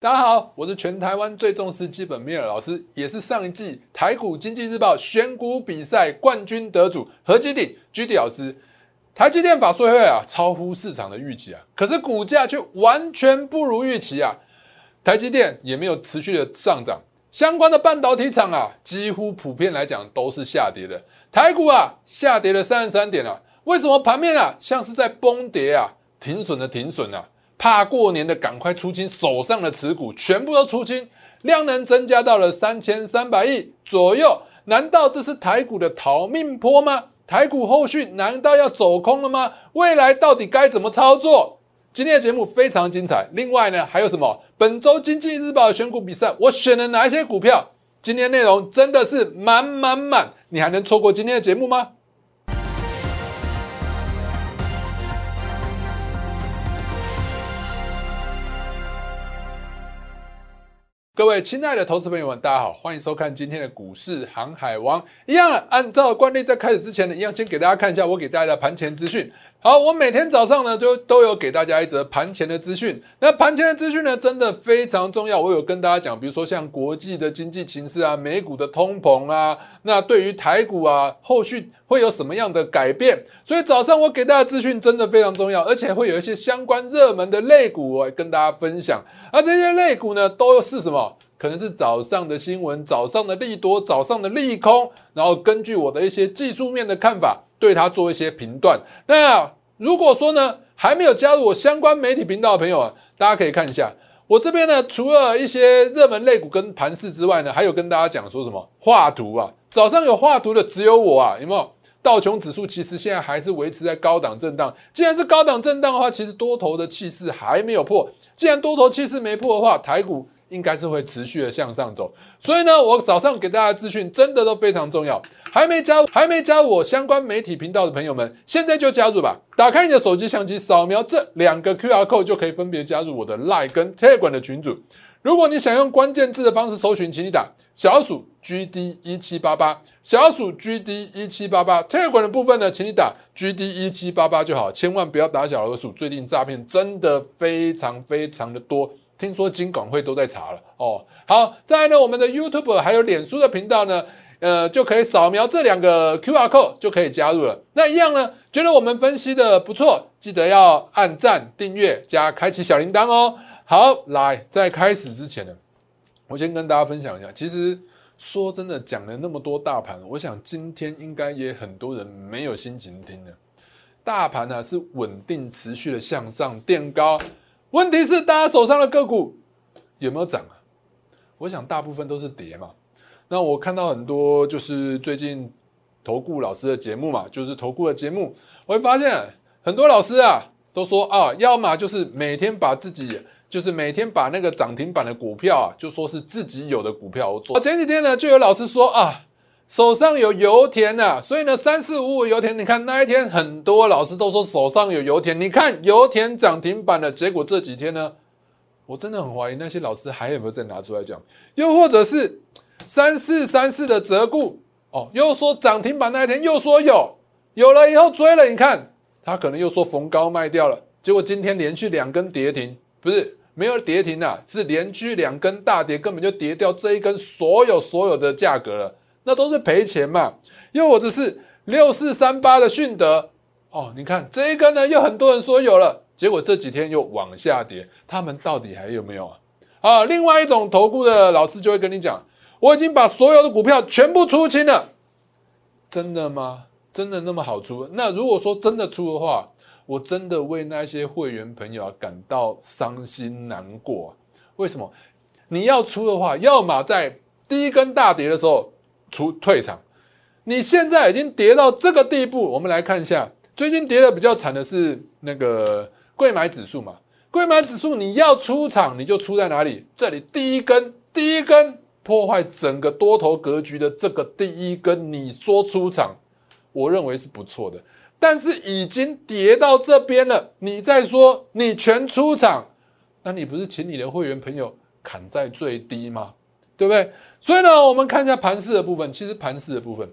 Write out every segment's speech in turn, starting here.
大家好，我是全台湾最重视基本面的老师，也是上一季台股经济日报选股比赛冠军得主何基鼎 G D 老师。台积电法说会啊，超乎市场的预期啊，可是股价却完全不如预期啊。台积电也没有持续的上涨，相关的半导体厂啊，几乎普遍来讲都是下跌的。台股啊，下跌了三十三点啊，为什么盘面啊像是在崩跌啊？停损的停损啊！怕过年的赶快出清手上的持股，全部都出清，量能增加到了三千三百亿左右。难道这是台股的逃命坡吗？台股后续难道要走空了吗？未来到底该怎么操作？今天的节目非常精彩。另外呢，还有什么？本周经济日报选股比赛，我选了哪一些股票？今天内容真的是满满满，你还能错过今天的节目吗？各位亲爱的投资朋友们，大家好，欢迎收看今天的股市航海王。一样，按照惯例，在开始之前呢，一样先给大家看一下我给大家的盘前资讯。好，我每天早上呢，就都有给大家一则盘前的资讯。那盘前的资讯呢，真的非常重要。我有跟大家讲，比如说像国际的经济形势啊，美股的通膨啊，那对于台股啊，后续会有什么样的改变？所以早上我给大家资讯真的非常重要，而且会有一些相关热门的类股我跟大家分享。而这些类股呢，都是什么？可能是早上的新闻，早上的利多，早上的利空，然后根据我的一些技术面的看法。对它做一些评断。那如果说呢，还没有加入我相关媒体频道的朋友啊，大家可以看一下我这边呢，除了一些热门类股跟盘势之外呢，还有跟大家讲说什么画图啊。早上有画图的只有我啊，有没有？道琼指数其实现在还是维持在高档震荡。既然是高档震荡的话，其实多头的气势还没有破。既然多头气势没破的话，台股。应该是会持续的向上走，所以呢，我早上给大家资讯真的都非常重要。还没加、还没加入我相关媒体频道的朋友们，现在就加入吧！打开你的手机相机，扫描这两个 QR code 就可以分别加入我的 Line 跟 Telegram 的群组。如果你想用关键字的方式搜寻，请你打小鼠 GD 一七八八，小鼠 GD 一七八八。Telegram 的部分呢，请你打 GD 一七八八就好，千万不要打小老鼠。最近诈骗真的非常非常的多。听说金管会都在查了哦。好，再来呢，我们的 YouTube 还有脸书的频道呢，呃，就可以扫描这两个 QR code 就可以加入了。那一样呢，觉得我们分析的不错，记得要按赞、订阅加开启小铃铛哦。好，来，在开始之前呢，我先跟大家分享一下。其实说真的，讲了那么多大盘，我想今天应该也很多人没有心情听了。大盘呢是稳定持续的向上垫高。问题是大家手上的个股有没有涨啊？我想大部分都是跌嘛。那我看到很多就是最近投顾老师的节目嘛，就是投顾的节目，我会发现很多老师啊都说啊，要么就是每天把自己就是每天把那个涨停板的股票啊，就说是自己有的股票做。前几天呢就有老师说啊。手上有油田呐，所以呢，三四五五油田，你看那一天很多老师都说手上有油田，你看油田涨停板的结果这几天呢，我真的很怀疑那些老师还有没有再拿出来讲，又或者是三四三四的折固哦，又说涨停板那一天又说有，有了以后追了，你看他可能又说逢高卖掉了，结果今天连续两根跌停，不是没有跌停啊，是连续两根大跌，根本就跌掉这一根所有所有的价格了。那都是赔钱嘛，又或者是六四三八的迅德哦，你看这一根呢，又很多人说有了，结果这几天又往下跌，他们到底还有没有啊？啊，另外一种投顾的老师就会跟你讲，我已经把所有的股票全部出清了，真的吗？真的那么好出？那如果说真的出的话，我真的为那些会员朋友啊感到伤心难过。为什么？你要出的话，要么在第一根大跌的时候。出退场，你现在已经跌到这个地步，我们来看一下，最近跌的比较惨的是那个贵买指数嘛？贵买指数你要出场，你就出在哪里？这里第一根，第一根破坏整个多头格局的这个第一根，你说出场，我认为是不错的。但是已经跌到这边了，你再说你全出场，那你不是请你的会员朋友砍在最低吗？对不对？所以呢，我们看一下盘势的部分。其实盘势的部分，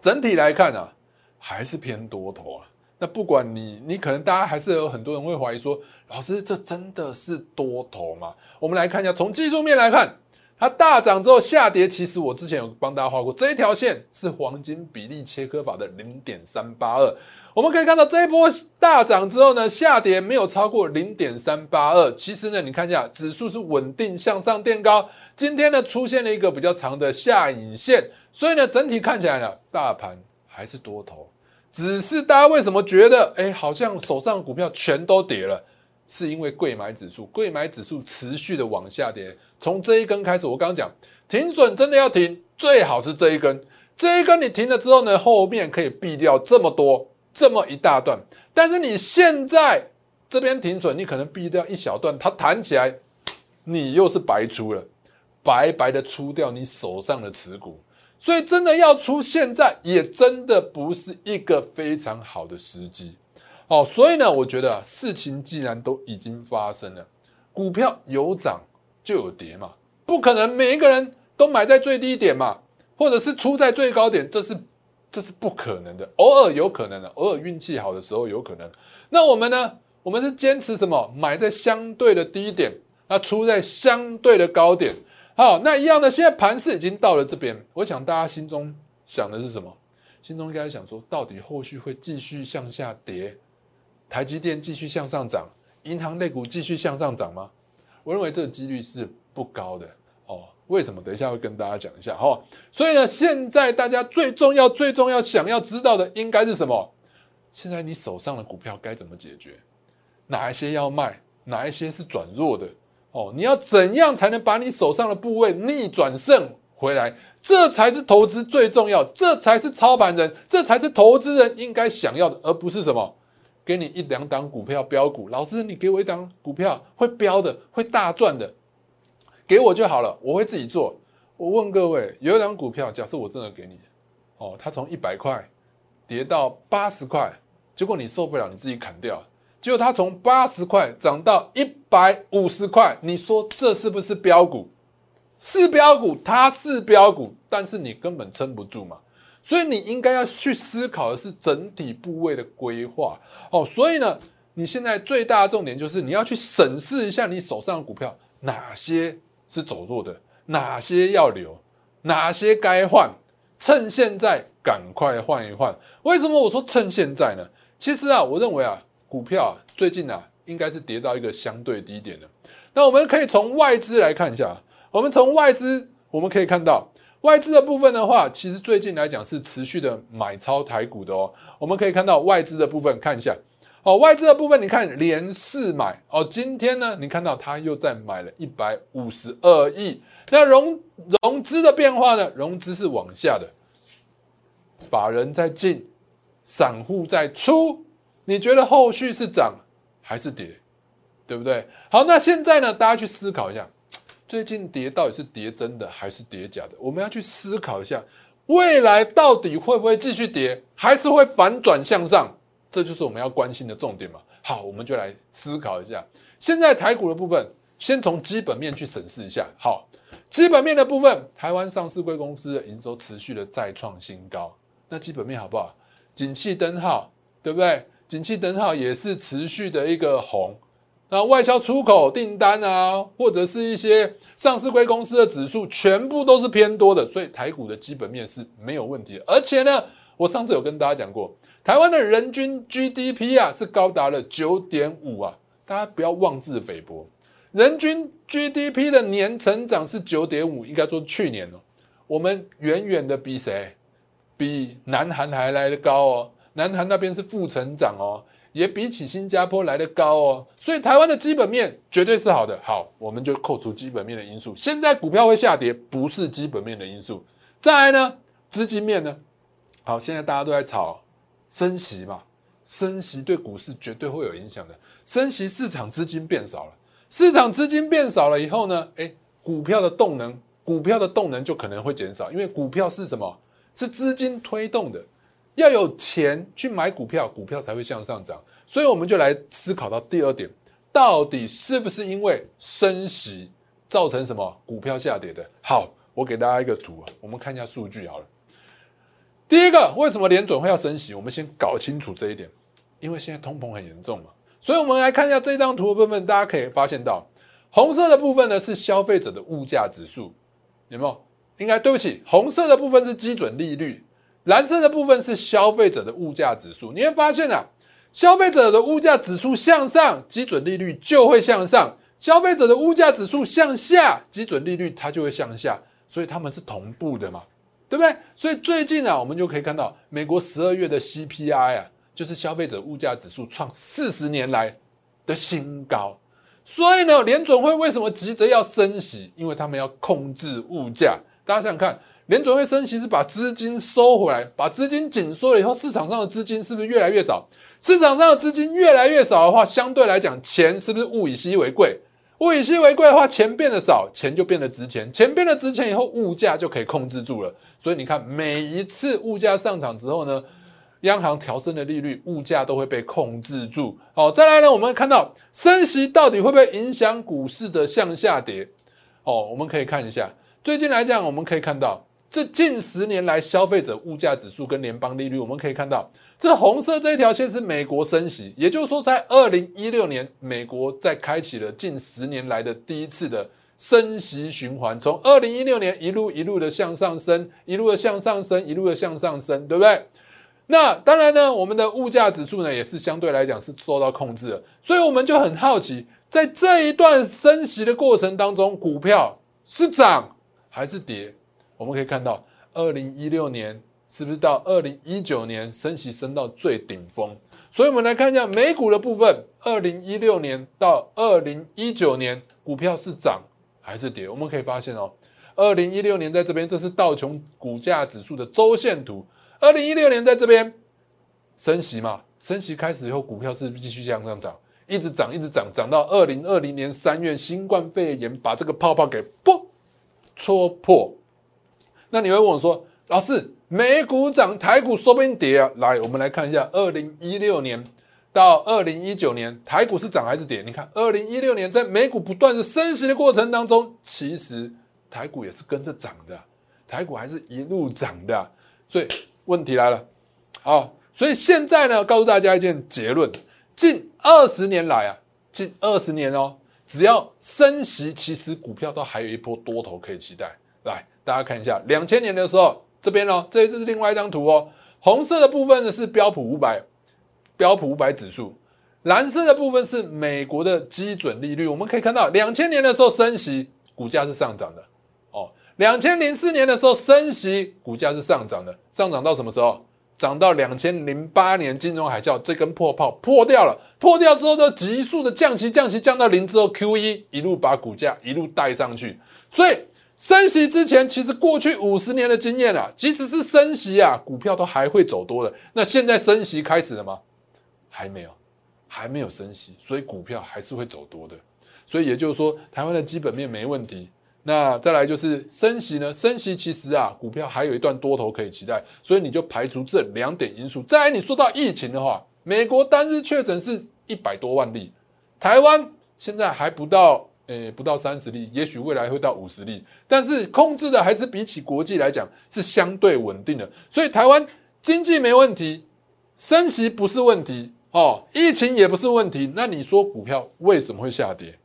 整体来看啊，还是偏多头啊。那不管你，你可能大家还是有很多人会怀疑说，老师这真的是多头吗？我们来看一下，从技术面来看，它大涨之后下跌，其实我之前有帮大家画过，这一条线是黄金比例切割法的零点三八二。我们可以看到这一波大涨之后呢，下跌没有超过零点三八二。其实呢，你看一下指数是稳定向上垫高，今天呢出现了一个比较长的下影线，所以呢整体看起来呢，大盘还是多头。只是大家为什么觉得，哎，好像手上股票全都跌了？是因为贵买指数，贵买指数持续的往下跌。从这一根开始，我刚刚讲停损真的要停，最好是这一根。这一根你停了之后呢，后面可以避掉这么多这么一大段。但是你现在这边停损，你可能避掉一小段，它弹起来，你又是白出了，白白的出掉你手上的持股。所以真的要出，现在也真的不是一个非常好的时机，哦，所以呢，我觉得事情既然都已经发生了，股票有涨就有跌嘛，不可能每一个人都买在最低点嘛，或者是出在最高点，这是这是不可能的，偶尔有可能的，偶尔运气好的时候有可能。那我们呢？我们是坚持什么？买在相对的低点，那出在相对的高点。好，那一样的，现在盘势已经到了这边，我想大家心中想的是什么？心中应该想说，到底后续会继续向下跌，台积电继续向上涨，银行类股继续向上涨吗？我认为这个几率是不高的哦。为什么？等一下会跟大家讲一下哈。所以呢，现在大家最重要、最重要想要知道的应该是什么？现在你手上的股票该怎么解决？哪一些要卖？哪一些是转弱的？哦，你要怎样才能把你手上的部位逆转胜回来？这才是投资最重要，这才是操盘人，这才是投资人应该想要的，而不是什么给你一两档股票标股。老师，你给我一档股票会标的，会大赚的，给我就好了，我会自己做。我问各位，有一档股票，假设我真的给你，哦，它从一百块跌到八十块，结果你受不了，你自己砍掉。结果它从八十块涨到一百五十块，你说这是不是标股？是标股，它是标股，但是你根本撑不住嘛。所以你应该要去思考的是整体部位的规划哦。所以呢，你现在最大的重点就是你要去审视一下你手上的股票，哪些是走弱的，哪些要留，哪些该换，趁现在赶快换一换。为什么我说趁现在呢？其实啊，我认为啊。股票最近啊，应该是跌到一个相对低点了。那我们可以从外资来看一下，我们从外资我们可以看到，外资的部分的话，其实最近来讲是持续的买超台股的哦。我们可以看到外资的部分，看一下哦，外资的部分，你看连四买哦，今天呢，你看到它又在买了一百五十二亿。那融融资的变化呢？融资是往下的，法人在进，散户在出。你觉得后续是涨还是跌，对不对？好，那现在呢？大家去思考一下，最近跌到底是跌真的还是跌假的？我们要去思考一下，未来到底会不会继续跌，还是会反转向上？这就是我们要关心的重点嘛。好，我们就来思考一下。现在台股的部分，先从基本面去审视一下。好，基本面的部分，台湾上市贵公司的营收持续的再创新高，那基本面好不好？景气灯号，对不对？景气灯号也是持续的一个红，那外销出口订单啊，或者是一些上市贵公司的指数，全部都是偏多的，所以台股的基本面是没有问题。而且呢，我上次有跟大家讲过，台湾的人均 GDP 啊是高达了九点五啊，大家不要妄自菲薄，人均 GDP 的年成长是九点五，应该说去年哦，我们远远的比谁？比南韩还来的高哦。南韩那边是负成长哦，也比起新加坡来的高哦，所以台湾的基本面绝对是好的。好，我们就扣除基本面的因素。现在股票会下跌，不是基本面的因素。再来呢，资金面呢？好，现在大家都在炒升息嘛，升息对股市绝对会有影响的。升息市场资金变少了，市场资金变少了以后呢，诶，股票的动能，股票的动能就可能会减少，因为股票是什么？是资金推动的。要有钱去买股票，股票才会向上涨。所以我们就来思考到第二点，到底是不是因为升息造成什么股票下跌的？好，我给大家一个图啊，我们看一下数据好了。第一个，为什么联准会要升息？我们先搞清楚这一点。因为现在通膨很严重嘛。所以我们来看一下这张图的部分，大家可以发现到，红色的部分呢是消费者的物价指数，有没有？应该对不起，红色的部分是基准利率，蓝色的部分是消费者的物价指数。你会发现啊，消费者的物价指数向上，基准利率就会向上；消费者的物价指数向下，基准利率它就会向下。所以他们是同步的嘛，对不对？所以最近啊，我们就可以看到美国十二月的 CPI 啊。就是消费者物价指数创四十年来的新高，所以呢，联准会为什么急着要升息？因为他们要控制物价。大家想想看，联准会升息是把资金收回来，把资金紧缩了以后，市场上的资金是不是越来越少？市场上的资金越来越少的话，相对来讲，钱是不是物以稀为贵？物以稀为贵的话，钱变得少，钱就变得值钱。钱变得值钱以后，物价就可以控制住了。所以你看，每一次物价上涨之后呢？央行调升的利率，物价都会被控制住。好，再来呢，我们看到升息到底会不会影响股市的向下跌？哦，我们可以看一下，最近来讲，我们可以看到这近十年来消费者物价指数跟联邦利率，我们可以看到这红色这一条线是美国升息，也就是说，在二零一六年，美国在开启了近十年来的第一次的升息循环，从二零一六年一路一路的向上升，一路的向上升，一路的向上升，对不对？那当然呢，我们的物价指数呢也是相对来讲是受到控制的，所以我们就很好奇，在这一段升息的过程当中，股票是涨还是跌？我们可以看到，二零一六年是不是到二零一九年升息升到最顶峰？所以我们来看一下美股的部分，二零一六年到二零一九年，股票是涨还是跌？我们可以发现哦，二零一六年在这边，这是道琼股价指数的周线图。二零一六年在这边升息嘛，升息开始以后，股票是继续向上涨，一直涨，一直涨，涨到二零二零年三月，新冠肺炎把这个泡泡给啵戳破。那你会问我说，老师，美股涨，台股说不定跌啊？来，我们来看一下，二零一六年到二零一九年，台股是涨还是跌？你看，二零一六年在美股不断的升息的过程当中，其实台股也是跟着涨的，台股还是一路涨的，所以。问题来了，好，所以现在呢，告诉大家一件结论：近二十年来啊，近二十年哦，只要升息，其实股票都还有一波多头可以期待。来，大家看一下，两千年的时候，这边哦，这这是另外一张图哦，红色的部分呢是标普五百，标普五百指数，蓝色的部分是美国的基准利率。我们可以看到，两千年的时候升息，股价是上涨的。哦两千零四年的时候升息，股价是上涨的，上涨到什么时候？涨到两千零八年金融海啸，这根破泡破掉了，破掉之后就急速的降息，降息降到零之后，Q E 一路把股价一路带上去。所以升息之前，其实过去五十年的经验啊，即使是升息啊，股票都还会走多的。那现在升息开始了吗？还没有，还没有升息，所以股票还是会走多的。所以也就是说，台湾的基本面没问题。那再来就是升息呢？升息其实啊，股票还有一段多头可以期待，所以你就排除这两点因素。再来，你说到疫情的话，美国单日确诊是一百多万例，台湾现在还不到，诶，不到三十例，也许未来会到五十例，但是控制的还是比起国际来讲是相对稳定的。所以台湾经济没问题，升息不是问题哦，疫情也不是问题。那你说股票为什么会下跌？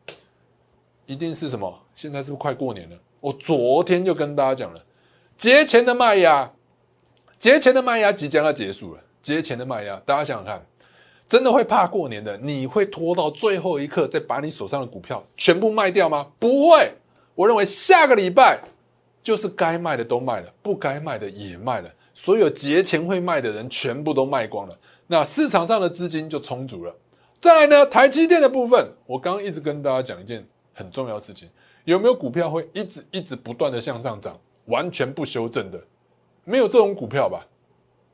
一定是什么？现在是不是快过年了？我昨天就跟大家讲了，节前的卖压，节前的卖压即将要结束了。节前的卖压，大家想想看，真的会怕过年的？你会拖到最后一刻再把你手上的股票全部卖掉吗？不会。我认为下个礼拜就是该卖的都卖了，不该卖的也卖了，所有节前会卖的人全部都卖光了，那市场上的资金就充足了。再来呢，台积电的部分，我刚刚一直跟大家讲一件很重要的事情。有没有股票会一直一直不断的向上涨，完全不修正的？没有这种股票吧？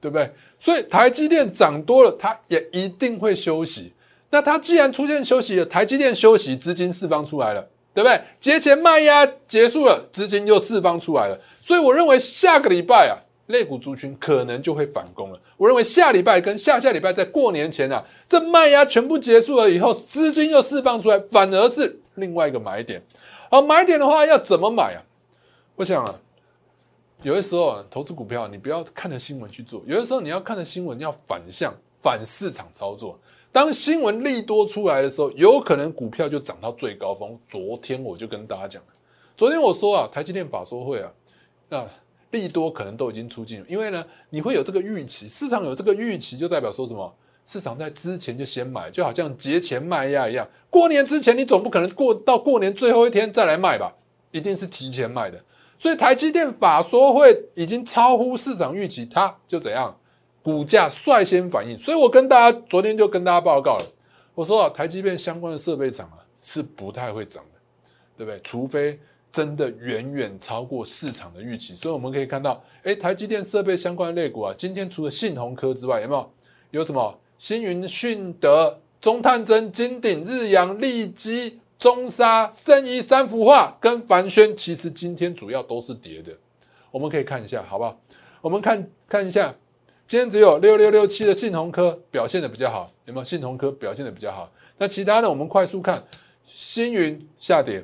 对不对？所以台积电涨多了，它也一定会休息。那它既然出现休息了，台积电休息，资金释放出来了，对不对？节前卖压结束了，资金又释放出来了。所以我认为下个礼拜啊，类股族群可能就会反攻了。我认为下礼拜跟下下礼拜在过年前啊，这卖压全部结束了以后，资金又释放出来，反而是另外一个买点。好，买点的话要怎么买啊？我想啊，有的时候啊，投资股票你不要看着新闻去做，有的时候你要看着新闻要反向，反市场操作。当新闻利多出来的时候，有可能股票就涨到最高峰。昨天我就跟大家讲了，昨天我说啊，台积电法说会啊，那利多可能都已经出尽，因为呢，你会有这个预期，市场有这个预期，就代表说什么？市场在之前就先买，就好像节前卖压一样。过年之前，你总不可能过到过年最后一天再来卖吧？一定是提前卖的。所以台积电法说会已经超乎市场预期，它就怎样？股价率先反应，所以我跟大家昨天就跟大家报告了，我说啊，台积电相关的设备厂啊是不太会涨的，对不对？除非真的远远超过市场的预期。所以我们可以看到，哎，台积电设备相关的类股啊，今天除了信鸿科之外，有没有？有什么？星云、迅德、中探针、金鼎、日阳、利基、中沙、圣一、三幅画跟凡轩，其实今天主要都是跌的。我们可以看一下，好不好？我们看看一下。今天只有六六六七的信鸿科表现的比较好，有没有？信鸿科表现的比较好。那其他的我们快速看，星云下跌，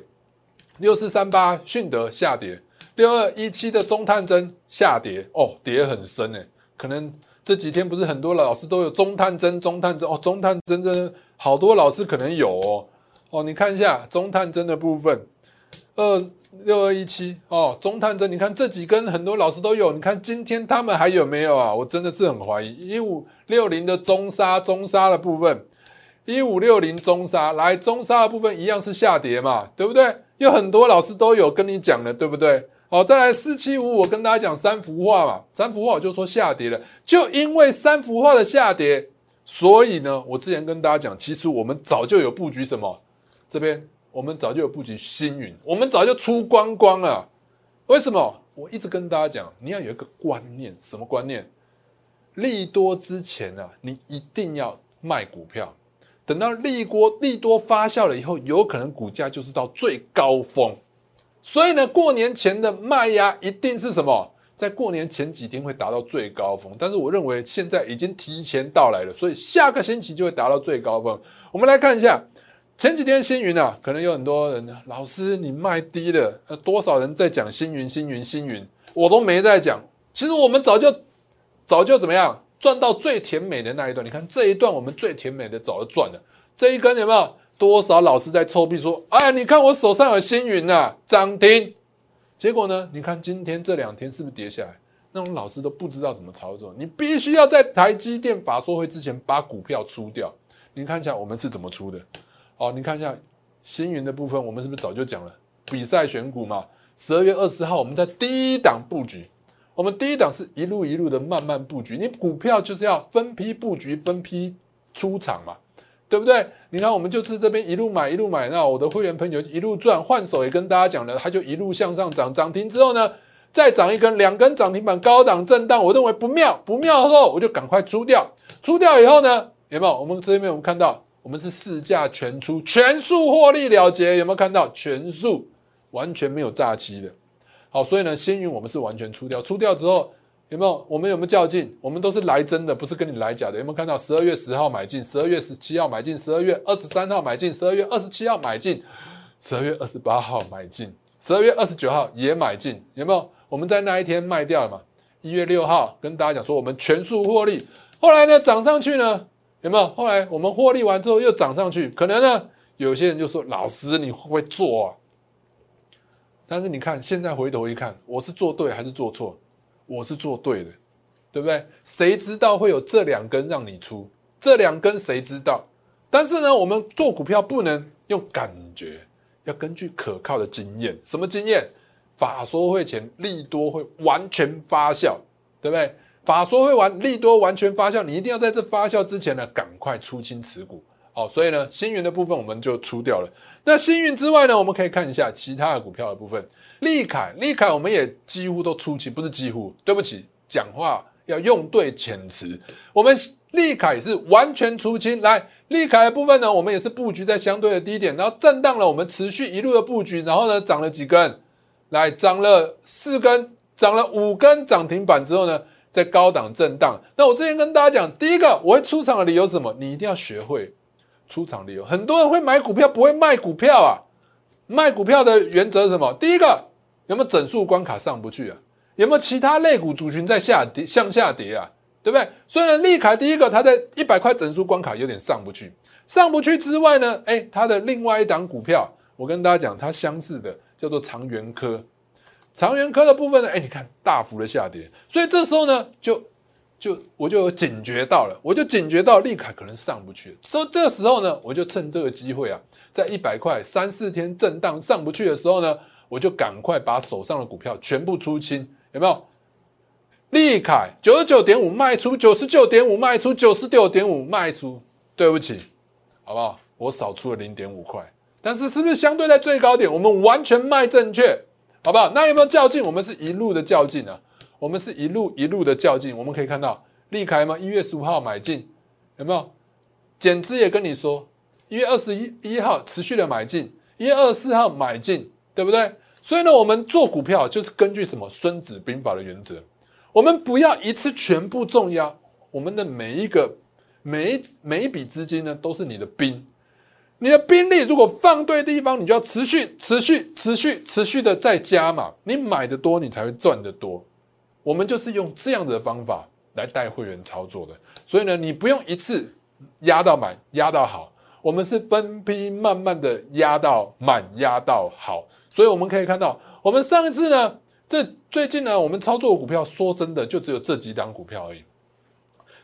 六四三八迅德下跌，六二一七的中探针下跌，哦，跌很深诶。可能这几天不是很多老师都有中探针，中探针哦，中探针真的好多老师可能有哦。哦，你看一下中探针的部分。二六二一七哦，中探针，你看这几根很多老师都有，你看今天他们还有没有啊？我真的是很怀疑。一五六零的中沙，中沙的部分，一五六零中沙来中沙的部分一样是下跌嘛，对不对？有很多老师都有跟你讲的，对不对？好，再来四七五，我跟大家讲三幅画嘛，三幅画我就说下跌了，就因为三幅画的下跌，所以呢，我之前跟大家讲，其实我们早就有布局什么这边。我们早就有布局星云，我们早就出光光了。为什么？我一直跟大家讲，你要有一个观念，什么观念？利多之前呢，你一定要卖股票。等到利多利多发酵了以后，有可能股价就是到最高峰。所以呢，过年前的卖压一定是什么？在过年前几天会达到最高峰。但是我认为现在已经提前到来了，所以下个星期就会达到最高峰。我们来看一下。前几天星云啊，可能有很多人，老师你卖低了，呃，多少人在讲星云、星云、星云，我都没在讲。其实我们早就早就怎么样赚到最甜美的那一段。你看这一段我们最甜美的早就赚了。这一根有没有多少老师在臭屁说，哎呀，你看我手上有星云呐，涨停。结果呢，你看今天这两天是不是跌下来？那种老师都不知道怎么操作。你必须要在台积电法说会之前把股票出掉。你看一下我们是怎么出的。哦，你看一下星云的部分，我们是不是早就讲了比赛选股嘛？十二月二十号，我们在第一档布局，我们第一档是一路一路的慢慢布局。你股票就是要分批布局，分批出场嘛，对不对？你看，我们就是这边一路买一路买，那我的会员朋友一路赚，换手也跟大家讲了，它就一路向上涨，涨停之后呢，再涨一根，两根涨停板，高档震荡，我认为不妙，不妙的时候我就赶快出掉，出掉以后呢，有没有？我们这边我们看到。我们是市价全出，全数获利了结，有没有看到？全数完全没有诈欺的。好，所以呢，星云我们是完全出掉，出掉之后有没有？我们有没有较劲？我们都是来真的，不是跟你来假的。有没有看到？十二月十号买进，十二月十七号买进，十二月二十三号买进，十二月二十七号买进，十二月二十八号买进，十二月二十九号也买进，有没有？我们在那一天卖掉了嘛？一月六号跟大家讲说我们全数获利，后来呢涨上去呢？有没有？后来我们获利完之后又涨上去，可能呢，有些人就说：“老师，你会不会做啊？”但是你看，现在回头一看，我是做对还是做错？我是做对的，对不对？谁知道会有这两根让你出？这两根谁知道？但是呢，我们做股票不能用感觉，要根据可靠的经验。什么经验？法说会前利多会完全发酵，对不对？法说会完利多完全发酵，你一定要在这发酵之前呢，赶快出清持股。好，所以呢，星云的部分我们就出掉了。那星云之外呢，我们可以看一下其他的股票的部分。利凯，利凯我们也几乎都出清，不是几乎，对不起，讲话要用对遣词。我们利凯是完全出清。来，利凯的部分呢，我们也是布局在相对的低点，然后震荡了，我们持续一路的布局，然后呢，涨了几根，来涨了四根，涨了五根涨停板之后呢？在高档震荡，那我之前跟大家讲，第一个我会出场的理由是什么？你一定要学会出场理由。很多人会买股票，不会卖股票啊。卖股票的原则是什么？第一个有没有整数关卡上不去啊？有没有其他类股族群在下跌向下跌啊？对不对？所以呢，利凯第一个它在一百块整数关卡有点上不去，上不去之外呢，哎，它的另外一档股票，我跟大家讲，它相似的叫做长源科，长源科的部分呢，哎，你看大幅的下跌，所以这时候呢，就就我就警觉到了，我就警觉到利凯可能上不去，所以这时候呢，我就趁这个机会啊，在一百块三四天震荡上不去的时候呢，我就赶快把手上的股票全部出清，有没有？利凯九十九点五卖出，九十九点五卖出，九十九点五卖出。对不起，好不好？我少出了零点五块，但是是不是相对在最高点，我们完全卖正确，好不好？那有没有较劲？我们是一路的较劲啊，我们是一路一路的较劲。我们可以看到利凯吗？一月十五号买进，有没有？减资也跟你说，一月二十一一号持续的买进，一月二十四号买进，对不对？所以呢，我们做股票就是根据什么《孙子兵法》的原则。我们不要一次全部重压，我们的每一个每一每一笔资金呢，都是你的兵。你的兵力如果放对地方，你就要持续、持续、持续、持续的再加嘛。你买的多，你才会赚的多。我们就是用这样的方法来带会员操作的。所以呢，你不用一次压到满、压到好，我们是分批慢慢的压到满、压到好。所以我们可以看到，我们上一次呢。这最近呢，我们操作股票，说真的，就只有这几档股票而已，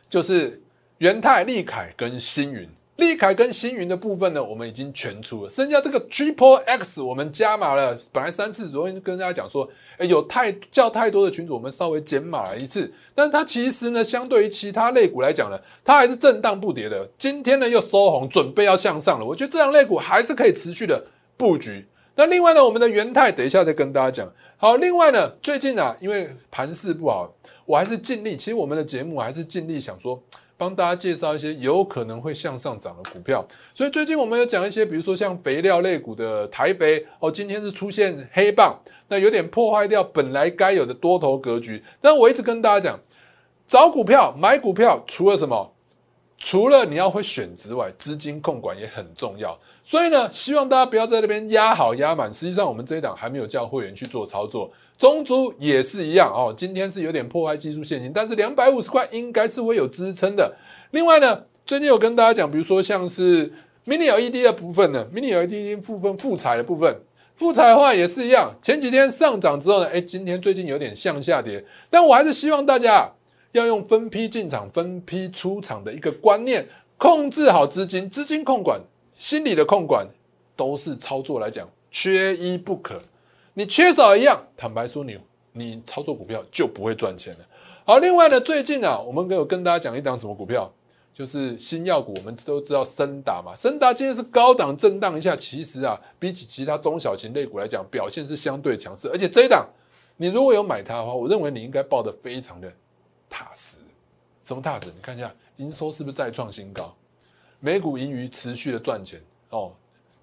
就是元泰、利凯跟星云。利凯跟星云的部分呢，我们已经全出了，剩下这个 Triple X 我们加码了，本来三次，昨天跟大家讲说，哎，有太叫太多的群主，我们稍微减码了一次，但是它其实呢，相对于其他类股来讲呢，它还是震荡不跌的。今天呢又收红，准备要向上了，我觉得这样类股还是可以持续的布局。那另外呢，我们的元泰，等一下再跟大家讲。好，另外呢，最近啊，因为盘势不好，我还是尽力。其实我们的节目还是尽力想说，帮大家介绍一些有可能会向上涨的股票。所以最近我们有讲一些，比如说像肥料类股的台肥哦，今天是出现黑棒，那有点破坏掉本来该有的多头格局。但我一直跟大家讲，找股票、买股票，除了什么？除了你要会选之外，资金控管也很重要。所以呢，希望大家不要在那边压好压满。实际上，我们这一档还没有叫会员去做操作。中租也是一样哦，今天是有点破坏技术线型，但是两百五十块应该是会有支撑的。另外呢，最近有跟大家讲，比如说像是 Mini LED 的部分呢，Mini LED 部分复彩的部分，复彩的话也是一样。前几天上涨之后呢，哎，今天最近有点向下跌，但我还是希望大家。要用分批进场、分批出场的一个观念，控制好资金、资金控管、心理的控管，都是操作来讲缺一不可。你缺少一样，坦白说，你你操作股票就不会赚钱了。好，另外呢，最近啊，我们有跟大家讲一档什么股票，就是新药股。我们都知道森达嘛，森达今天是高档震荡一下，其实啊，比起其他中小型类股来讲，表现是相对强势。而且这一档，你如果有买它的话，我认为你应该抱得非常的。踏实，什么踏实？你看一下营收是不是再创新高？每股盈余持续的赚钱哦，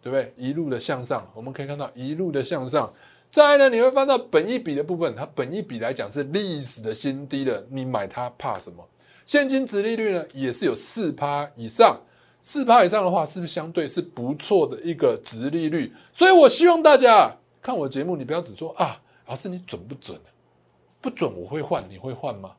对不对？一路的向上，我们可以看到一路的向上。再来呢，你会翻到本一笔的部分，它本一笔来讲是历史的新低了。你买它怕什么？现金值利率呢，也是有四趴以上，四趴以上的话，是不是相对是不错的一个值利率？所以我希望大家看我节目，你不要只说啊，老师你准不准？不准我会换，你会换吗？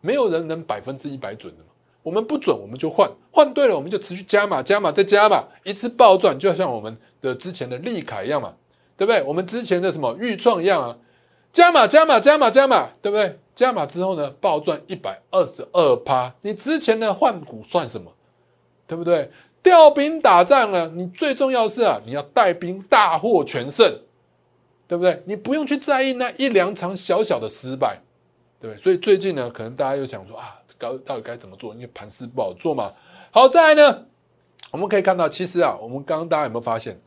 没有人能百分之一百准的嘛？我们不准，我们就换，换对了，我们就持续加码，加码再加码，一次暴赚，就像我们的之前的利凯一样嘛，对不对？我们之前的什么预创一样啊，加码加码加码加码，对不对？加码之后呢，暴赚一百二十二趴，你之前的换股算什么？对不对？调兵打仗啊，你最重要是啊，你要带兵大获全胜，对不对？你不用去在意那一两场小小的失败。对，所以最近呢，可能大家又想说啊，到到底该怎么做？因为盘势不好做嘛。好，再来呢，我们可以看到，其实啊，我们刚刚大家有没有发现？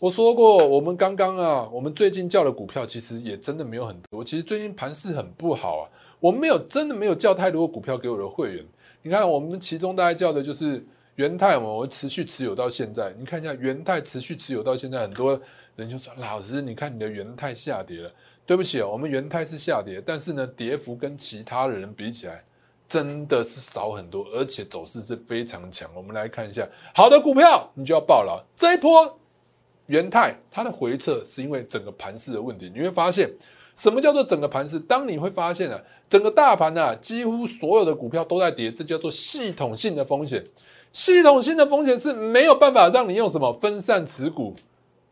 我说过，我们刚刚啊，我们最近叫的股票其实也真的没有很多。其实最近盘势很不好啊，我们没有真的没有叫太多股票给我的会员。你看，我们其中大概叫的就是元泰嘛，我持续持有到现在。你看一下元泰持续持有到现在，很多人就说：“老师，你看你的元泰下跌了。”对不起哦，我们元泰是下跌，但是呢，跌幅跟其他人比起来，真的是少很多，而且走势是非常强。我们来看一下，好的股票你就要爆了。这一波元泰它的回撤是因为整个盘势的问题，你会发现什么叫做整个盘势？当你会发现啊，整个大盘啊，几乎所有的股票都在跌，这叫做系统性的风险。系统性的风险是没有办法让你用什么分散持股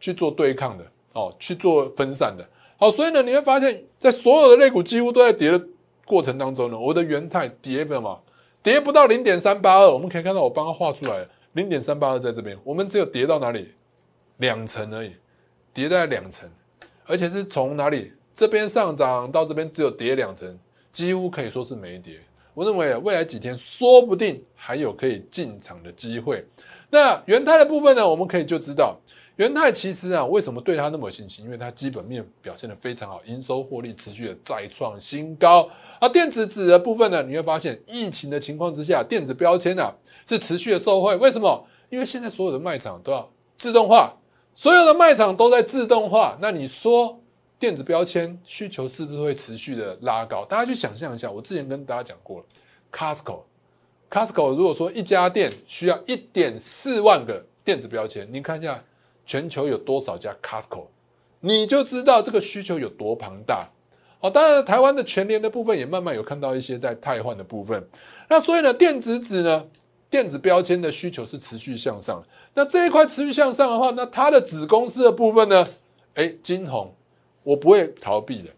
去做对抗的哦，去做分散的。好，所以呢，你会发现在所有的类股几乎都在跌的过程当中呢，我的元泰跌了嘛，跌不到零点三八二，我们可以看到我帮他画出来零点三八二在这边，我们只有跌到哪里两层而已，跌在两层，而且是从哪里这边上涨到这边只有跌两层，几乎可以说是没跌。我认为未来几天说不定还有可以进场的机会。那元泰的部分呢，我们可以就知道。元泰其实啊，为什么对它那么有信心？因为它基本面表现的非常好，营收获利持续的再创新高。而电子纸的部分呢，你会发现疫情的情况之下，电子标签啊是持续的受惠。为什么？因为现在所有的卖场都要自动化，所有的卖场都在自动化。那你说电子标签需求是不是会持续的拉高？大家去想象一下，我之前跟大家讲过了，Costco，Costco 如果说一家店需要一点四万个电子标签，你看一下。全球有多少家 Costco，你就知道这个需求有多庞大。哦，当然台湾的全联的部分也慢慢有看到一些在汰换的部分。那所以呢，电子纸呢，电子标签的需求是持续向上。那这一块持续向上的话，那它的子公司的部分呢？哎，金红，我不会逃避的。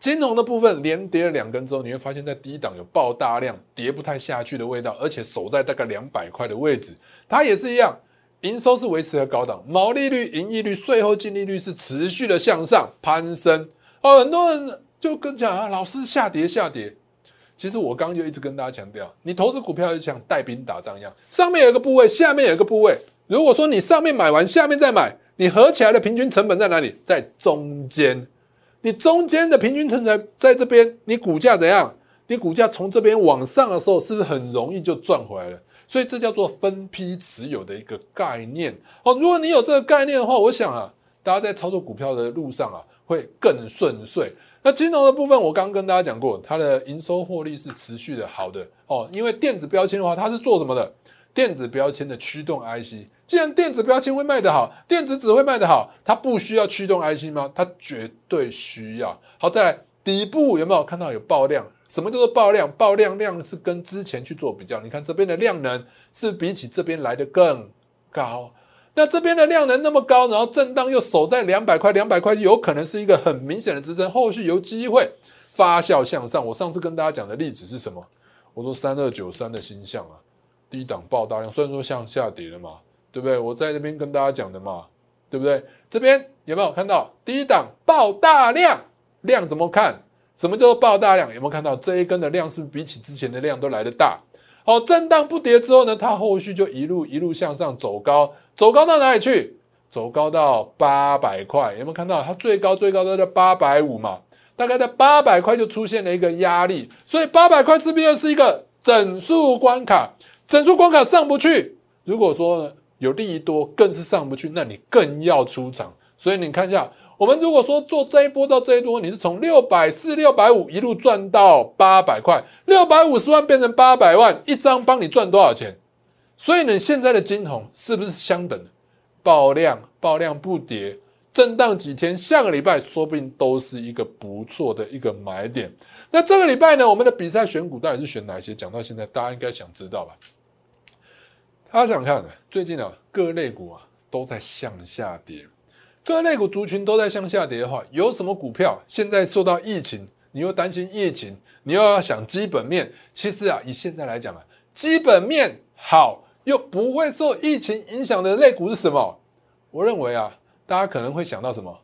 金红的部分连跌了两根之后，你会发现在低档有爆大量，跌不太下去的味道，而且守在大概两百块的位置，它也是一样。营收是维持在高档，毛利率、盈利率、税后净利率是持续的向上攀升。哦，很多人就跟讲啊，老师下跌下跌。其实我刚刚就一直跟大家强调，你投资股票就像带兵打仗一样，上面有一个部位，下面有一个部位。如果说你上面买完，下面再买，你合起来的平均成本在哪里？在中间。你中间的平均成本在这边，你股价怎样？你股价从这边往上的时候，是不是很容易就赚回来了？所以这叫做分批持有的一个概念哦。如果你有这个概念的话，我想啊，大家在操作股票的路上啊，会更顺遂。那金融的部分，我刚跟大家讲过，它的营收获利是持续的好的哦。因为电子标签的话，它是做什么的？电子标签的驱动 IC。既然电子标签会卖得好，电子纸会卖得好，它不需要驱动 IC 吗？它绝对需要。好，在底部有没有看到有爆量？什么叫做爆量？爆量量是跟之前去做比较，你看这边的量能是比起这边来的更高。那这边的量能那么高，然后震荡又守在两百块，两百块有可能是一个很明显的支撑，后续有机会发酵向上。我上次跟大家讲的例子是什么？我说三二九三的星象啊，低档爆大量，虽然说向下跌了嘛，对不对？我在那边跟大家讲的嘛，对不对？这边有没有看到低档爆大量？量怎么看？什么叫做爆大量？有没有看到这一根的量是是比起之前的量都来得大？好，震荡不跌之后呢，它后续就一路一路向上走高，走高到哪里去？走高到八百块，有没有看到？它最高最高都在八百五嘛，大概在八百块就出现了一个压力，所以八百块是不是是一个整数关卡？整数关卡上不去，如果说有利益多，更是上不去，那你更要出场。所以你看一下。我们如果说做这一波到这一波，你是从六百四、六百五一路赚到八百块，六百五十万变成八百万，一张帮你赚多少钱？所以呢，现在的金红是不是相等的？爆量、爆量不跌，震荡几天，下个礼拜说不定都是一个不错的一个买点。那这个礼拜呢，我们的比赛选股到底是选哪些？讲到现在，大家应该想知道吧？大家想看的，最近啊，各类股啊都在向下跌。各类股族群都在向下跌的话，有什么股票现在受到疫情？你又担心疫情，你又要想基本面。其实啊，以现在来讲啊，基本面好又不会受疫情影响的类股是什么？我认为啊，大家可能会想到什么？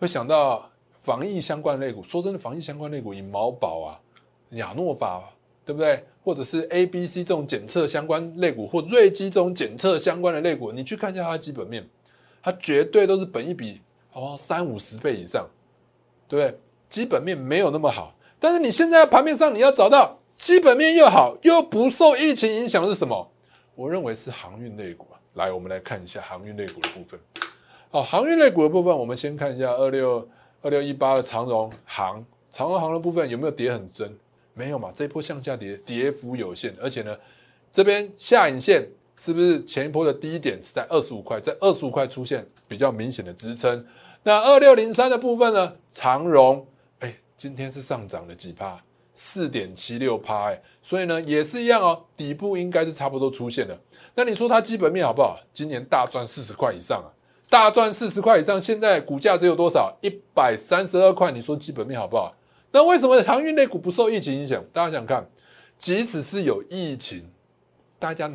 会想到防疫相关类股。说真的，防疫相关类股以毛宝啊、亚诺法，对不对？或者是 A、B、C 这种检测相关类股，或瑞基这种检测相关的类股，你去看一下它的基本面。它绝对都是本一比哦三五十倍以上，对不对？基本面没有那么好，但是你现在盘面上你要找到基本面又好又不受疫情影响的是什么？我认为是航运类股啊。来，我们来看一下航运类股的部分。好，航运类股的部分，我们先看一下二六二六一八的长荣航，长荣航的部分有没有跌很深？没有嘛，这一波向下跌，跌幅有限，而且呢，这边下影线。是不是前一波的低点是在二十五块，在二十五块出现比较明显的支撑？那二六零三的部分呢，长荣，哎，今天是上涨了几趴，四点七六趴，哎，所以呢也是一样哦，底部应该是差不多出现了。那你说它基本面好不好？今年大赚四十块以上啊，大赚四十块以上，现在股价只有多少？一百三十二块，你说基本面好不好？那为什么航运类股不受疫情影响？大家想看，即使是有疫情，大家拿。